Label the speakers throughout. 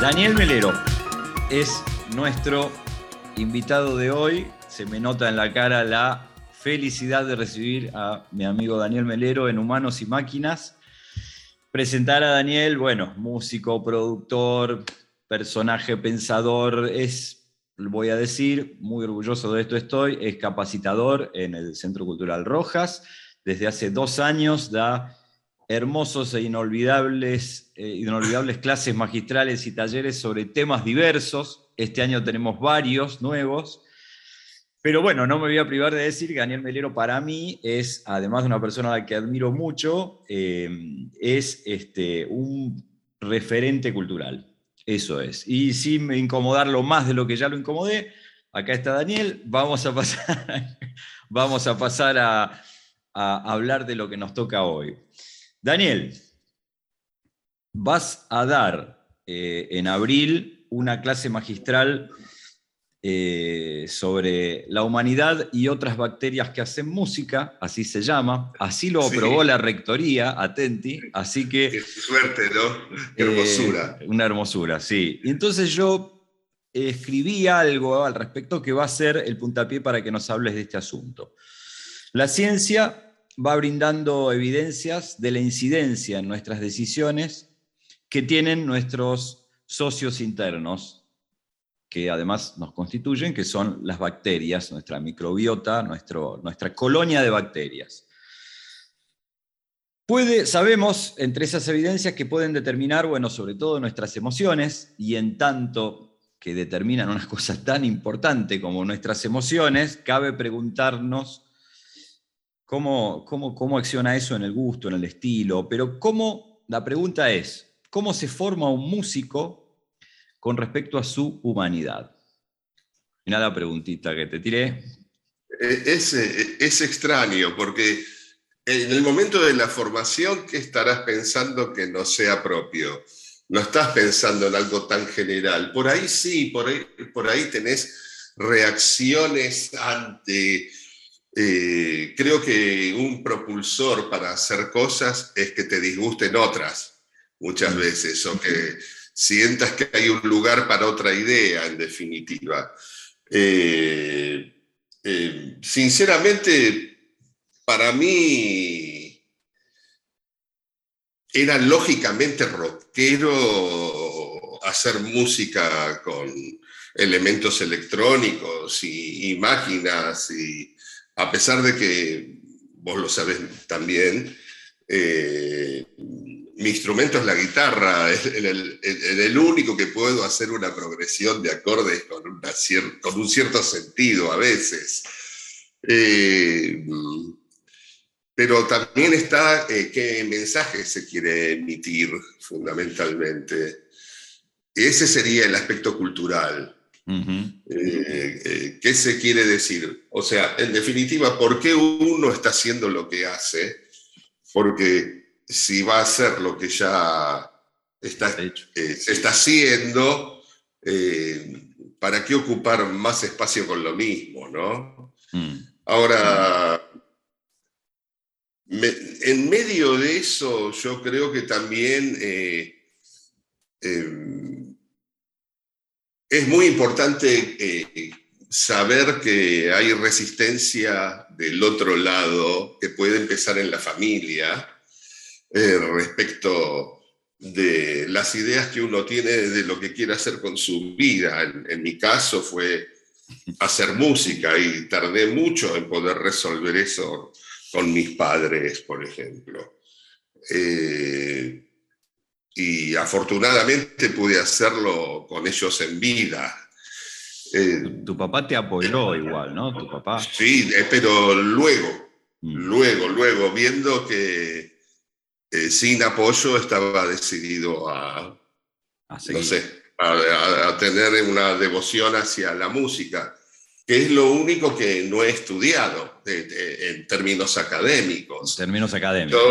Speaker 1: Daniel Melero es nuestro invitado de hoy. Se me nota en la cara la felicidad de recibir a mi amigo Daniel Melero en Humanos y Máquinas. Presentar a Daniel, bueno, músico, productor, personaje pensador, es, voy a decir, muy orgulloso de esto estoy, es capacitador en el Centro Cultural Rojas. Desde hace dos años da hermosos e inolvidables, eh, inolvidables clases magistrales y talleres sobre temas diversos. Este año tenemos varios nuevos. Pero bueno, no me voy a privar de decir que Daniel Melero para mí es, además de una persona a la que admiro mucho, eh, es este, un referente cultural. Eso es. Y sin incomodarlo más de lo que ya lo incomodé, acá está Daniel, vamos a pasar, vamos a, pasar a, a hablar de lo que nos toca hoy. Daniel, vas a dar eh, en abril una clase magistral eh, sobre la humanidad y otras bacterias que hacen música, así se llama, así lo aprobó la rectoría, atenti, así que...
Speaker 2: Qué suerte, ¿no? Qué hermosura.
Speaker 1: Eh, una hermosura, sí. Y entonces yo escribí algo al respecto que va a ser el puntapié para que nos hables de este asunto. La ciencia va brindando evidencias de la incidencia en nuestras decisiones que tienen nuestros socios internos, que además nos constituyen, que son las bacterias, nuestra microbiota, nuestro, nuestra colonia de bacterias. Puede, sabemos entre esas evidencias que pueden determinar, bueno, sobre todo nuestras emociones, y en tanto que determinan unas cosas tan importantes como nuestras emociones, cabe preguntarnos cómo, cómo, cómo acciona eso en el gusto, en el estilo, pero cómo, la pregunta es, ¿cómo se forma un músico con respecto a su humanidad. Mira la preguntita que te tiré.
Speaker 2: Eh, es, eh, es extraño porque en el momento de la formación, ¿qué estarás pensando que no sea propio? No estás pensando en algo tan general. Por ahí sí, por ahí, por ahí tenés reacciones ante... Eh, creo que un propulsor para hacer cosas es que te disgusten otras muchas veces o que sientas que hay un lugar para otra idea, en definitiva. Eh, eh, sinceramente, para mí era lógicamente rockero hacer música con elementos electrónicos y, máquinas, y a pesar de que vos lo sabes también, eh, mi instrumento es la guitarra, es el, único que puedo hacer una progresión de acordes con, con un cierto sentido a veces. Eh, pero también está eh, qué mensaje se quiere emitir fundamentalmente. Ese sería el aspecto cultural. Eh, ¿Qué se quiere decir? O sea, en definitiva, ¿por qué uno está haciendo lo que hace? Porque si va a ser lo que ya está, eh, se está haciendo, eh, ¿para qué ocupar más espacio con lo mismo? ¿no? Mm. Ahora, en medio de eso, yo creo que también eh, em, es muy importante saber que hay resistencia del otro lado, que puede empezar en la familia, eh, respecto de las ideas que uno tiene de lo que quiere hacer con su vida. En, mi caso fue hacer música y tardé mucho en poder resolver eso con mis padres, por ejemplo. Eh, y afortunadamente pude hacerlo con ellos en vida.
Speaker 1: Eh, tu, papá te apoyó igual, ¿no? Tu papá.
Speaker 2: Sí, pero luego, mm. luego, luego, viendo que eh, sin apoyo estaba decidido a, no sé, a, tener una devoción hacia la música, que es lo único que no he estudiado en términos académicos.
Speaker 1: términos académicos.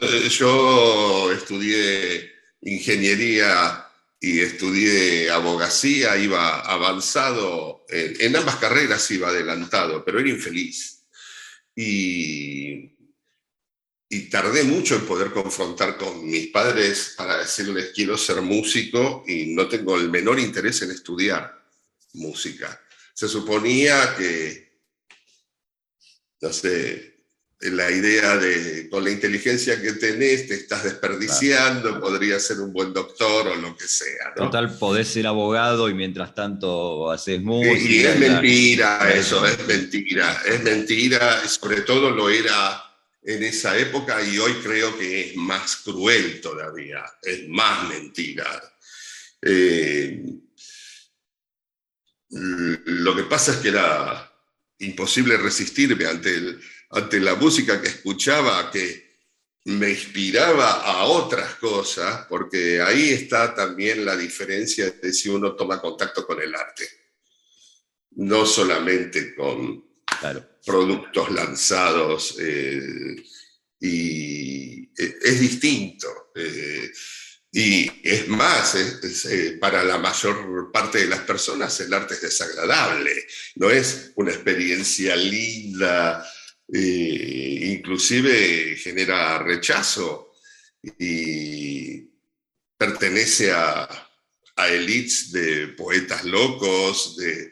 Speaker 2: Eh, yo, estudié ingeniería y estudié abogacía, iba avanzado, en, ambas carreras iba adelantado, pero era infeliz. Y y tardé mucho en poder confrontar con mis padres para decirles quiero ser músico y no tengo el menor interés en estudiar música. Se suponía que, no sé, la idea de con la inteligencia que tenés te estás desperdiciando, podría ser un buen doctor o lo que sea.
Speaker 1: Total, podés ser abogado y mientras tanto haces música.
Speaker 2: Y, es mentira eso, es mentira, es mentira, sobre todo lo era en esa época y hoy creo que es más cruel todavía, es más mentira. Eh, lo que pasa es que era imposible resistirme ante el ante la música que escuchaba, que me inspiraba a otras cosas, porque ahí está también la diferencia de si uno toma contacto con el arte, no solamente con productos lanzados, eh, y eh, es distinto. Eh, y es más, para la mayor parte de las personas el arte es desagradable, no es una experiencia linda, eh, inclusive genera rechazo y pertenece a, a elites de poetas locos, de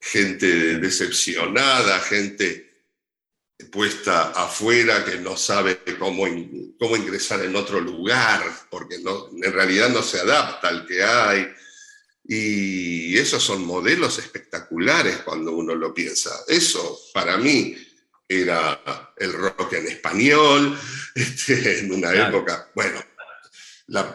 Speaker 2: gente decepcionada, gente puesta afuera que no sabe cómo, cómo ingresar en otro lugar, porque no, en realidad no se adapta al que hay. Y esos son modelos espectaculares cuando uno lo piensa. Eso, para mí, era el rock en español, este, en una época, bueno,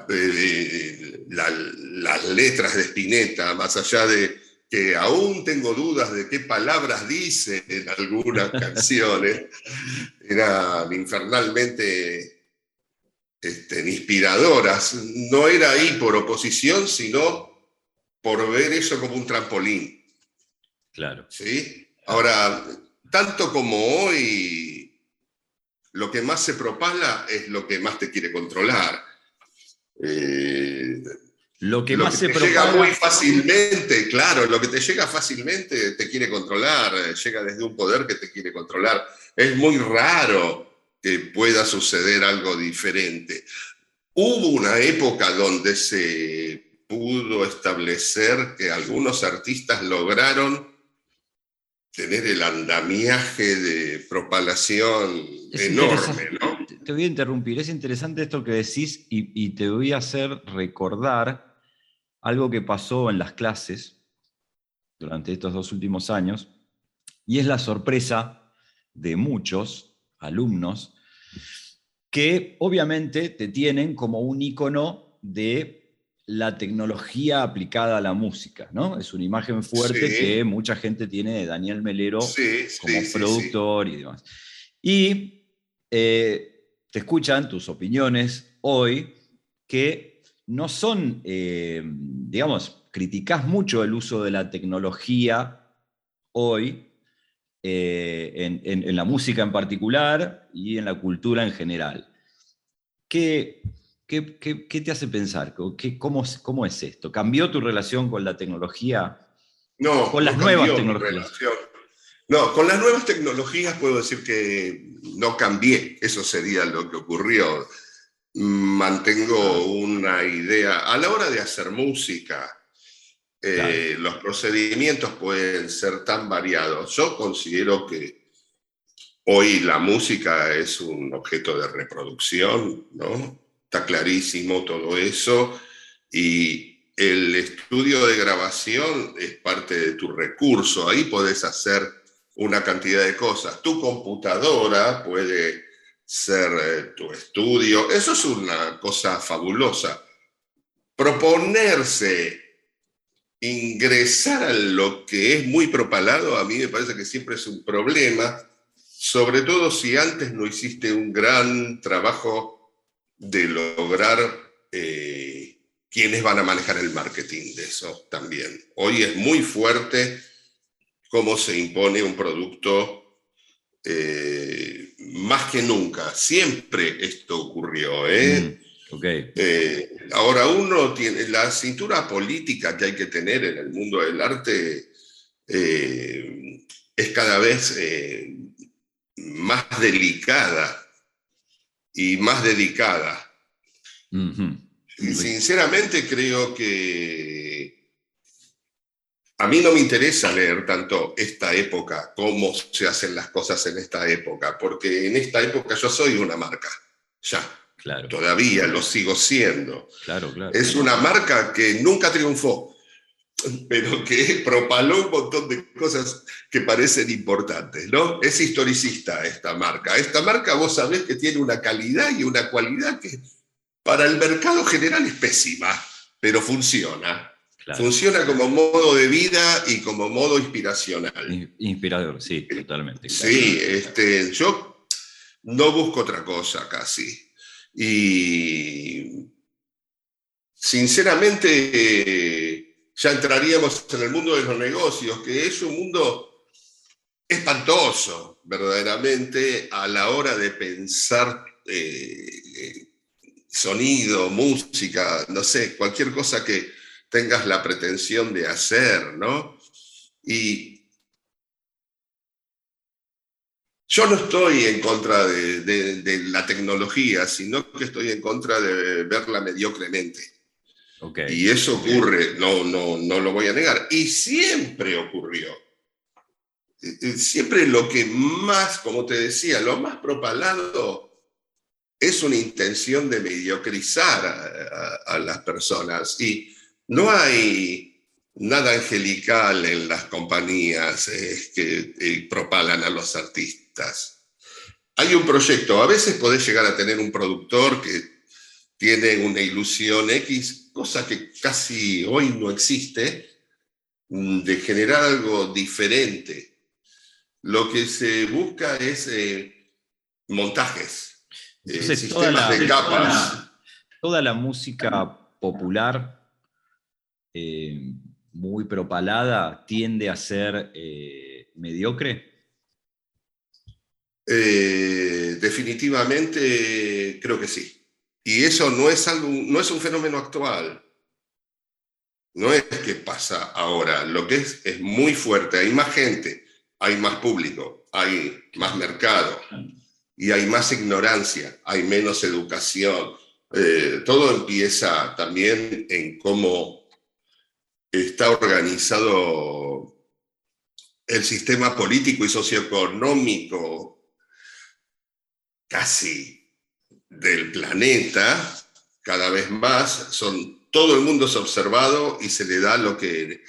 Speaker 2: eh, las letras de Spinetta, más allá de que aún tengo dudas de qué palabras dice en algunas canciones, eran infernalmente este, inspiradoras. No era ahí por oposición, sino por ver eso como un trampolín.
Speaker 1: Claro.
Speaker 2: ¿Sí? Ahora, tanto como hoy, lo que más se propala es lo que más te quiere controlar.
Speaker 1: Eh, lo que más se
Speaker 2: te llega muy fácilmente, claro, lo que te llega fácilmente te quiere controlar, llega desde un poder que te quiere controlar. Es muy raro que pueda suceder algo diferente. Hubo una época donde se pudo establecer que algunos artistas lograron tener el andamiaje de propalación enorme, ¿no?
Speaker 1: Te voy a interrumpir, es interesante esto que decís y, te voy a hacer recordar algo que pasó en las clases durante estos dos últimos años, y es la sorpresa de muchos alumnos que obviamente te tienen como un icono de la tecnología aplicada a la música, ¿no? Es una imagen fuerte que mucha gente tiene de Daniel Melero como productor y demás. Y eh, te escuchan tus opiniones hoy que no son, eh, digamos, criticas mucho el uso de la tecnología hoy eh, en, en, la música en particular y en la cultura en general. ¿Qué, ¿Qué, te hace pensar? ¿Qué, cómo, ¿Cómo es esto? ¿Cambió tu relación con la tecnología?
Speaker 2: No,
Speaker 1: con las nuevas tecnologías.
Speaker 2: No, con las nuevas tecnologías puedo decir que no cambié, eso sería lo que ocurrió. Mantengo una idea, a la hora de hacer música, eh, los procedimientos pueden ser tan variados. Yo considero que hoy la música es un objeto de reproducción, ¿no? Está clarísimo todo eso. Y el estudio de grabación es parte de tu recurso. Ahí podés hacer una cantidad de cosas. Tu computadora puede ser eh, tu estudio. Eso es una cosa fabulosa. Proponerse ingresar a lo que es muy propalado, a mí me parece que siempre es un problema, sobre todo si antes no hiciste un gran trabajo de lograr eh, quiénes van a manejar el marketing de eso también. Hoy es muy fuerte cómo se impone un producto eh, más que nunca. Siempre esto ocurrió. ¿eh? Mm, ahora uno tiene la cintura política que hay que tener en el mundo del arte es cada vez más delicada y más dedicada. Y sinceramente creo que a mí no me interesa leer tanto esta época, cómo se hacen las cosas en esta época, porque en esta época yo soy una marca, ya. Claro. Todavía lo sigo siendo.
Speaker 1: Claro, claro.
Speaker 2: Es una marca que nunca triunfó pero que propaló un montón de cosas que parecen importantes, ¿no? Es historicista esta marca. Esta marca vos sabés que tiene una calidad y una cualidad que para el mercado general es pésima, pero funciona. Funciona como modo de vida y como modo inspiracional.
Speaker 1: Inspirador, sí, totalmente.
Speaker 2: Sí, este, yo no busco otra cosa casi. Y sinceramente ya entraríamos en el mundo de los negocios, que es un mundo espantoso, verdaderamente, a la hora de pensar eh, sonido, música, no sé, cualquier cosa que tengas la pretensión de hacer, ¿no? Y yo no estoy en contra de la tecnología, sino que estoy en contra de verla mediocremente. Y eso ocurre, no, no, no lo voy a negar. Y siempre ocurrió. Siempre lo que más, como te decía, lo más propalado es una intención de mediocrizar a, las personas. Y no hay nada angelical en las compañías que eh, propalan a los artistas. Hay un proyecto, a veces podés llegar a tener un productor que tiene una ilusión X, cosa que casi hoy no existe, mm, de generar algo diferente. Lo que se busca es eh, montajes,
Speaker 1: eh, sistemas de capas. Toda la, música popular eh, muy propalada tiende a ser mediocre.
Speaker 2: definitivamente creo que sí. Y eso no es, algo, no es un fenómeno actual. No es que pasa ahora. Lo que es es muy fuerte. Hay más gente, hay más público, hay más mercado y hay más ignorancia, hay menos educación. Eh, todo empieza también en cómo está organizado el sistema político y socioeconómico casi del planeta, cada vez más, son, todo el mundo es observado y se le da lo que...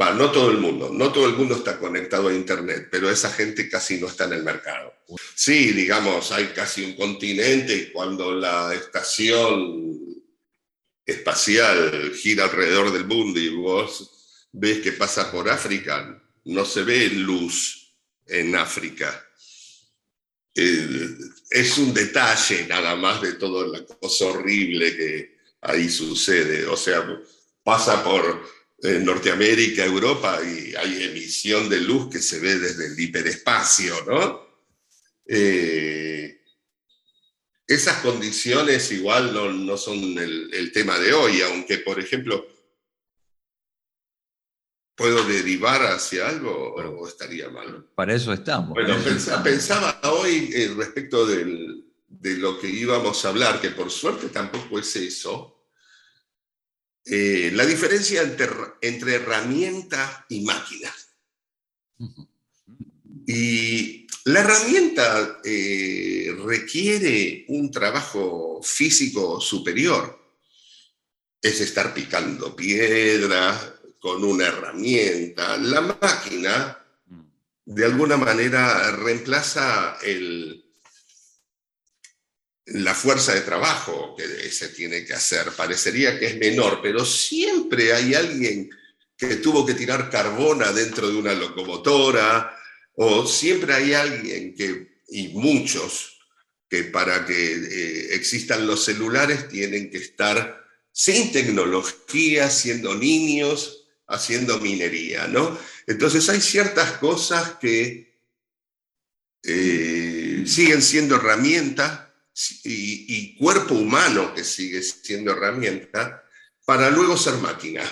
Speaker 2: Va, no todo el mundo, no todo el mundo está conectado a Internet, pero esa gente casi no está en el mercado. Sí, digamos, hay casi un continente cuando la estación espacial gira alrededor del mundo y vos ves que pasa por África, no se ve luz en África. Eh, es un detalle nada más de toda la cosa horrible que ahí sucede. O sea, pasa por eh, Norteamérica, Europa y hay emisión de luz que se ve desde el hiperespacio, ¿no? Eh, esas condiciones igual no, son el, el, tema de hoy, aunque, por ejemplo, ¿Puedo derivar hacia algo o estaría mal?
Speaker 1: Para eso estamos.
Speaker 2: Bueno, pensaba, hoy eh, respecto de lo que íbamos a hablar, que por suerte tampoco es eso, eh, la diferencia entre, herramienta y máquina. Y la herramienta eh, requiere un trabajo físico superior. Es estar picando piedra, con una herramienta. La máquina, mm. de alguna manera, reemplaza el, la fuerza de trabajo que se tiene que hacer. Parecería que es menor, pero siempre hay alguien que tuvo que tirar carbona dentro de una locomotora, o siempre hay alguien que, y muchos, que para que eh, existan los celulares tienen que estar sin tecnología, siendo niños, haciendo minería, ¿no? Entonces hay ciertas cosas que eh, siguen siendo herramientas y, cuerpo humano que sigue siendo herramienta para luego ser máquina.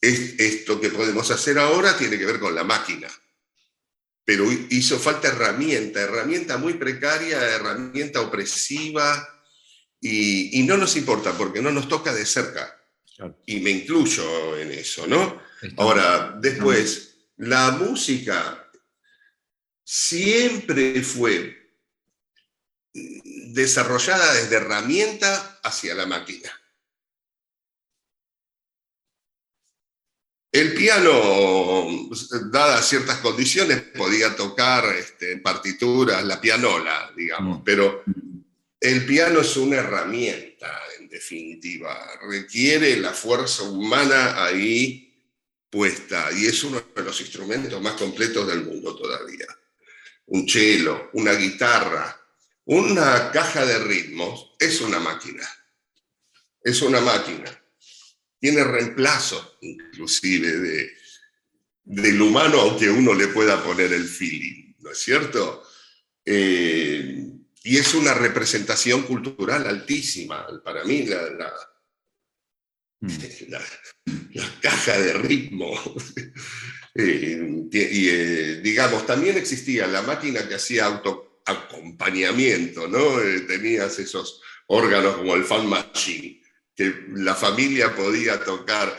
Speaker 2: esto que podemos hacer ahora tiene que ver con la máquina. pero hizo falta herramienta, herramienta muy precaria, herramienta opresiva, y, no nos importa porque no nos toca de cerca. Y me incluyo en eso, ¿no? Ahora, después, la música siempre fue desarrollada desde herramienta hacia la máquina. El piano, dadas ciertas condiciones, podía tocar este, partituras, la pianola, digamos, mm. pero el piano es una herramienta, en definitiva, requiere la fuerza humana ahí puesta y es uno de los instrumentos más completos del mundo todavía. Un cello, una guitarra, una caja de ritmos es una máquina. Es una máquina tiene reemplazo inclusive de, del humano, aunque uno le pueda poner el feeling, ¿no es cierto? Eh, y es una representación cultural altísima. Para mí, la, la, mm. caja de ritmo. Eh, y eh, digamos, también existía la máquina que hacía autoacompañamiento, ¿no? tenías esos órganos como el fan machine que la familia podía tocar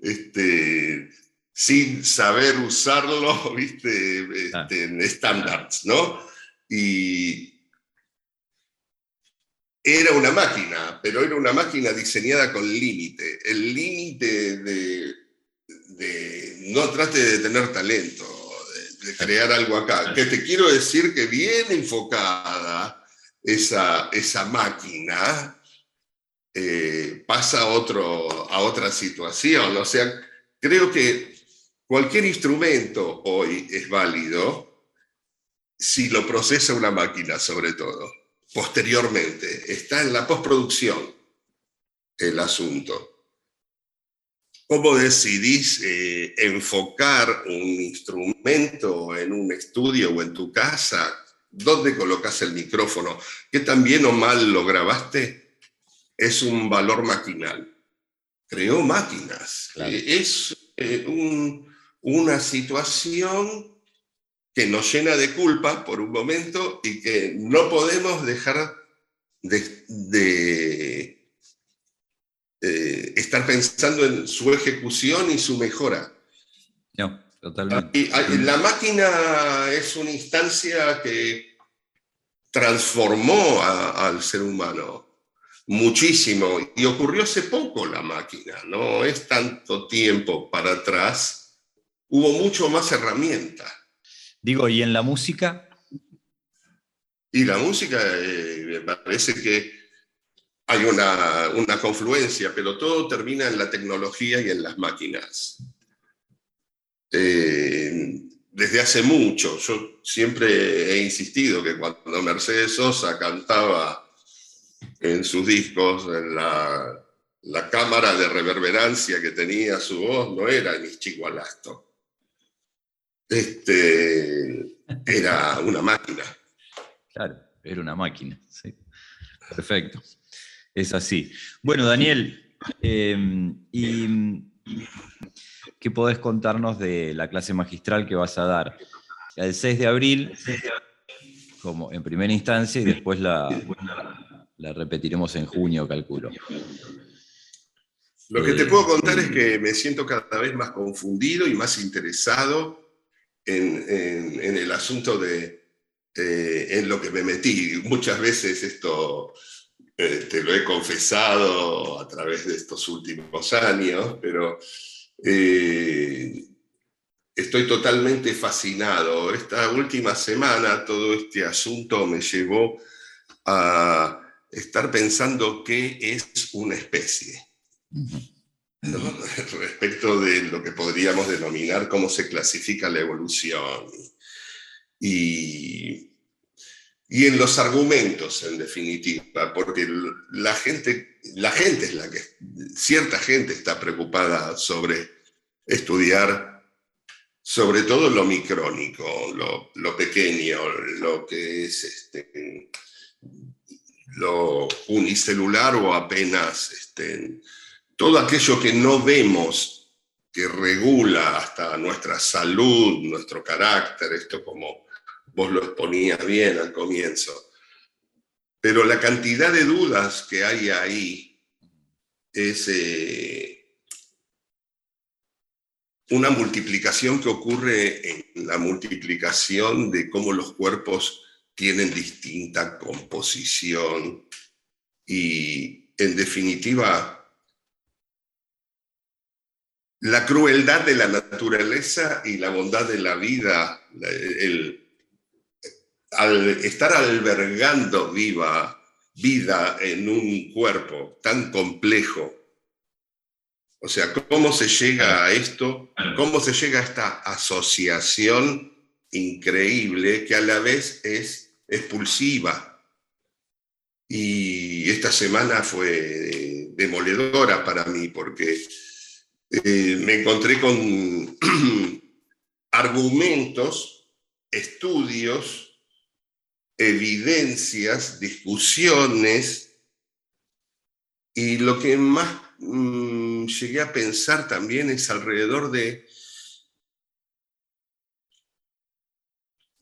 Speaker 2: este, sin saber usarlo, ¿viste? Este, en estándares, ¿no? Y era una máquina, pero era una máquina diseñada con límite. El límite de, no trate de tener talento, de, de, crear algo acá. Que te quiero decir que bien enfocada esa, esa máquina, eh, pasa a, otro, a otra situación. O sea, creo que cualquier instrumento hoy es válido si lo procesa una máquina, sobre todo. Posteriormente, está en la postproducción el asunto. ¿Cómo decidís eh, enfocar un instrumento en un estudio o en tu casa? ¿Dónde colocas el micrófono? ¿Qué tan bien o mal lo grabaste? es un valor maquinal. Creó máquinas. Es eh, una situación que nos llena de culpa por un momento y que no podemos dejar de, eh, estar pensando en su ejecución y su mejora.
Speaker 1: No, totalmente.
Speaker 2: la máquina es una instancia que transformó al ser humano muchísimo. Y ocurrió hace poco la máquina, no es tanto tiempo para atrás. Hubo mucho más herramienta.
Speaker 1: Digo, ¿y en la música?
Speaker 2: Y la música, eh, me parece que hay una, una, confluencia, pero todo termina en la tecnología y en las máquinas. Eh, desde hace mucho, yo siempre he insistido que cuando Mercedes Sosa cantaba en sus discos, en la, cámara de reverberancia que tenía su voz no era ni chico. Este, era una máquina.
Speaker 1: Claro, era una máquina. Perfecto. Es así. Bueno, Daniel, em, ¿y qué podés contarnos de la clase magistral que vas a dar? El 6 de abril, como en primera instancia, y después la, la repetiremos en junio, calculo.
Speaker 2: Lo que te puedo contar es que me siento cada vez más confundido y más interesado en, el asunto de eh, en lo que me metí. Muchas veces esto eh, te lo he confesado a través de estos últimos años, pero eh, estoy totalmente fascinado. Esta última semana todo este asunto me llevó a estar pensando qué es una especie. respecto de lo que podríamos denominar cómo se clasifica la evolución. Y, y en los argumentos, en definitiva, porque la gente, la gente es la que, cierta gente está preocupada sobre estudiar sobre todo lo micrónico, lo, lo pequeño, lo que es este, lo unicelular o apenas este, todo aquello que no vemos que regula hasta nuestra salud, nuestro carácter, esto como vos lo exponías bien al comienzo. Pero la cantidad de dudas que hay ahí es eh, una multiplicación que ocurre en la multiplicación de cómo los cuerpos tienen distinta composición y en definitiva la crueldad de la naturaleza y la bondad de la vida, al estar albergando viva vida en un cuerpo tan complejo, o sea, ¿cómo se llega a esto? ¿Cómo se llega a esta asociación increíble que a la vez es expulsiva? Y esta semana fue demoledora para mí porque eh, me encontré con argumentos, estudios, evidencias, discusiones, y lo que más mm, llegué a pensar también es alrededor de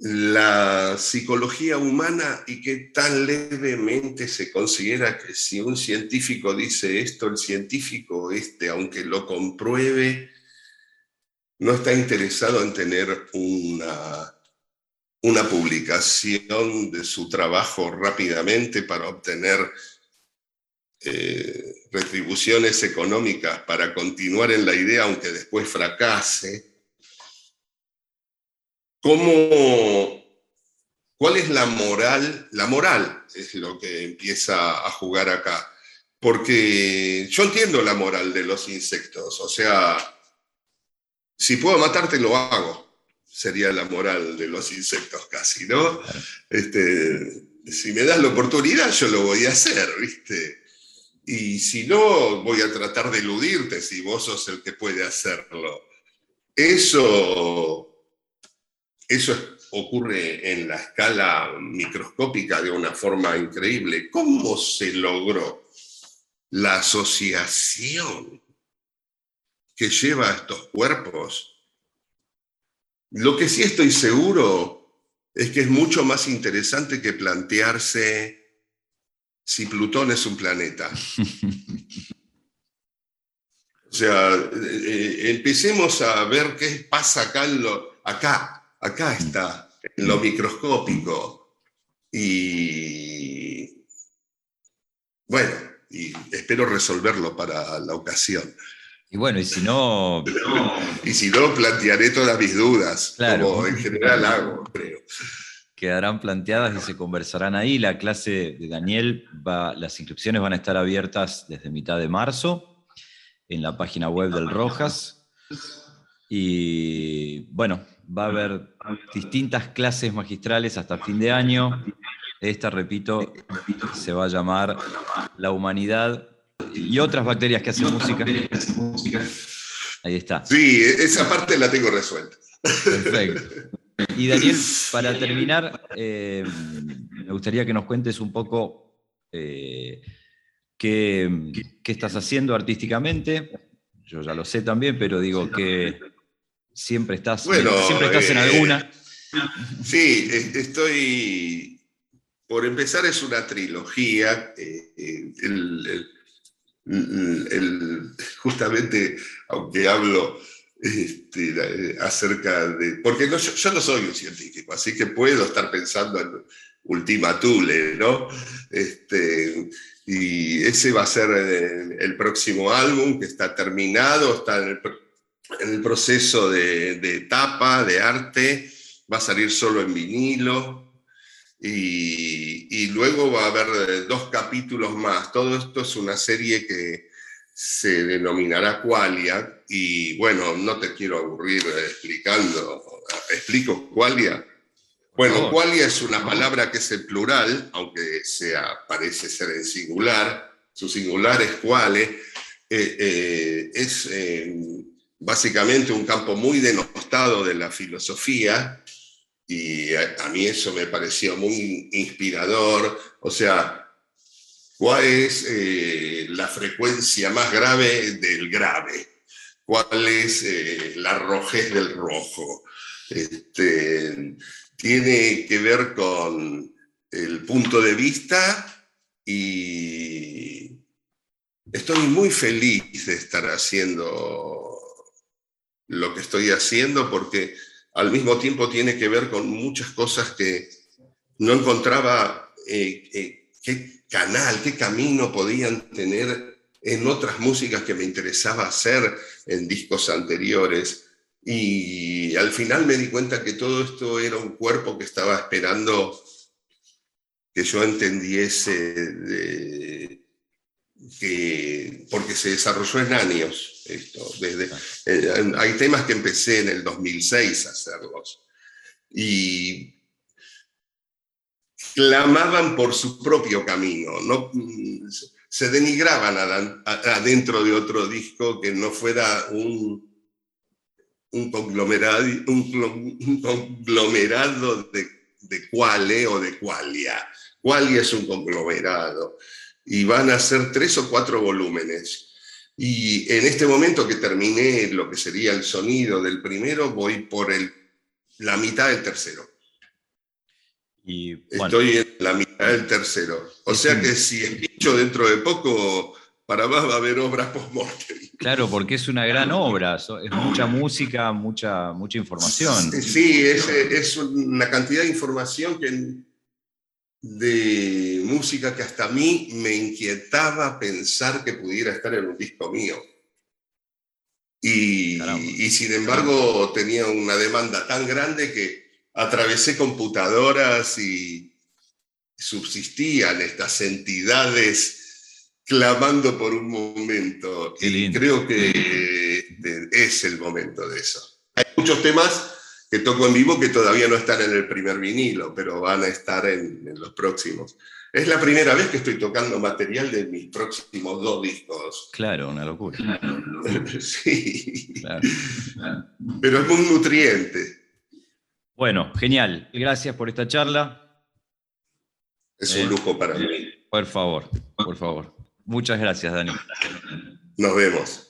Speaker 2: la psicología humana y que tan levemente se considera que si un científico dice esto, el científico este, aunque lo compruebe, no está interesado en tener una, una publicación de su trabajo rápidamente para obtener eh, retribuciones económicas para continuar en la idea aunque después fracase ¿Cómo, ¿Cuál es la moral? La moral es lo que empieza a jugar acá. Porque yo entiendo la moral de los insectos. O sea, si puedo matarte, lo hago. Sería la moral de los insectos casi, ¿no? Este, si me das la oportunidad, yo lo voy a hacer, ¿viste? Y si no, voy a tratar de eludirte si vos sos el que puede hacerlo. Eso eso ocurre en la escala microscópica de una forma increíble. ¿Cómo se logró la asociación que lleva a estos cuerpos? Lo que sí estoy seguro es que es mucho más interesante que plantearse si Plutón es un planeta. O sea, eh, eh, empecemos a ver qué pasa acá, acá acá está, en lo microscópico. Y bueno, y espero resolverlo para la ocasión.
Speaker 1: Y bueno, y si no...
Speaker 2: Y si no, plantearé todas mis dudas, como en general hago, creo.
Speaker 1: Quedarán planteadas y se conversarán ahí. La clase de Daniel, va, las inscripciones van a estar abiertas desde mitad de marzo en la página web del Rojas. Y bueno, va a haber distintas clases magistrales hasta fin de año. Esta, repito, se va a llamar La Humanidad y otras bacterias que hacen música. Ahí está.
Speaker 2: Sí, esa parte la tengo resuelta.
Speaker 1: Perfecto. Y Daniel, para terminar, eh, me gustaría que nos cuentes un poco eh, qué, qué, estás haciendo artísticamente. Yo ya lo sé también, pero digo que Siempre estás, siempre estás en eh, alguna.
Speaker 2: Sí, estoy. Por empezar, es una trilogía. Eh, eh, justamente, aunque hablo este, acerca de. Porque yo, no soy un científico, así que puedo estar pensando en Ultima Thule, ¿no? Este, y ese va a ser el, próximo álbum que está terminado, está en el el proceso de, de tapa, de arte, va a salir solo en vinilo. Y, luego va a haber eh, dos capítulos más. Todo esto es una serie que se denominará Qualia. Y bueno, no te quiero aburrir explicando. ¿Explico Qualia? Bueno, Qualia es una palabra que es en plural, aunque sea, parece ser en singular. Su singular es quale. Eh, eh, es básicamente un campo muy denostado de la filosofía y a, mí eso me pareció muy inspirador. O sea, ¿cuál es eh, la frecuencia más grave del grave? cuál es eh, la rojez del rojo. Este, tiene que ver con el punto de vista y estoy muy feliz de estar haciendo lo que estoy haciendo porque al mismo tiempo tiene que ver con muchas cosas que no encontraba eh, eh, qué canal, qué camino podían tener en otras músicas que me interesaba hacer en discos anteriores. Y al final me di cuenta que todo esto era un cuerpo que estaba esperando que yo entendiese que, porque se desarrolló en años esto. Desde, eh, hay temas que empecé en el 2006 a hacerlos y clamaban por su propio camino, no, se denigraban adentro de otro disco que no fuera un, un conglomerado, un, conglomerado de, de cuale o de cualia. Qualia es un conglomerado y van a ser tres o cuatro volúmenes. Y en este momento que terminé lo que sería el sonido del primero, voy por el, la mitad del tercero. Y, Estoy en la mitad del tercero. O sea que si escucho dentro de poco, para más va a haber obras post-mortem.
Speaker 1: Claro, porque es una gran obra, es mucha música, mucha, mucha información.
Speaker 2: Sí, es, es una cantidad de información que de música que hasta a mí me inquietaba pensar que pudiera estar en un disco mío. Y, sin embargo tenía una demanda tan grande que atravesé computadoras y subsistían estas entidades clamando por un momento. Y creo que es el momento de eso. Hay muchos temas que toco en vivo que todavía no están en el primer vinilo, pero van a estar en, los próximos. Es la primera vez que estoy tocando material de mis próximos dos discos.
Speaker 1: Claro, una locura.
Speaker 2: sí. Pero es muy nutriente.
Speaker 1: Bueno, genial. Gracias por esta charla.
Speaker 2: Es un eh, lujo para mí.
Speaker 1: Por favor, por favor. Muchas gracias, Dani.
Speaker 2: Nos vemos.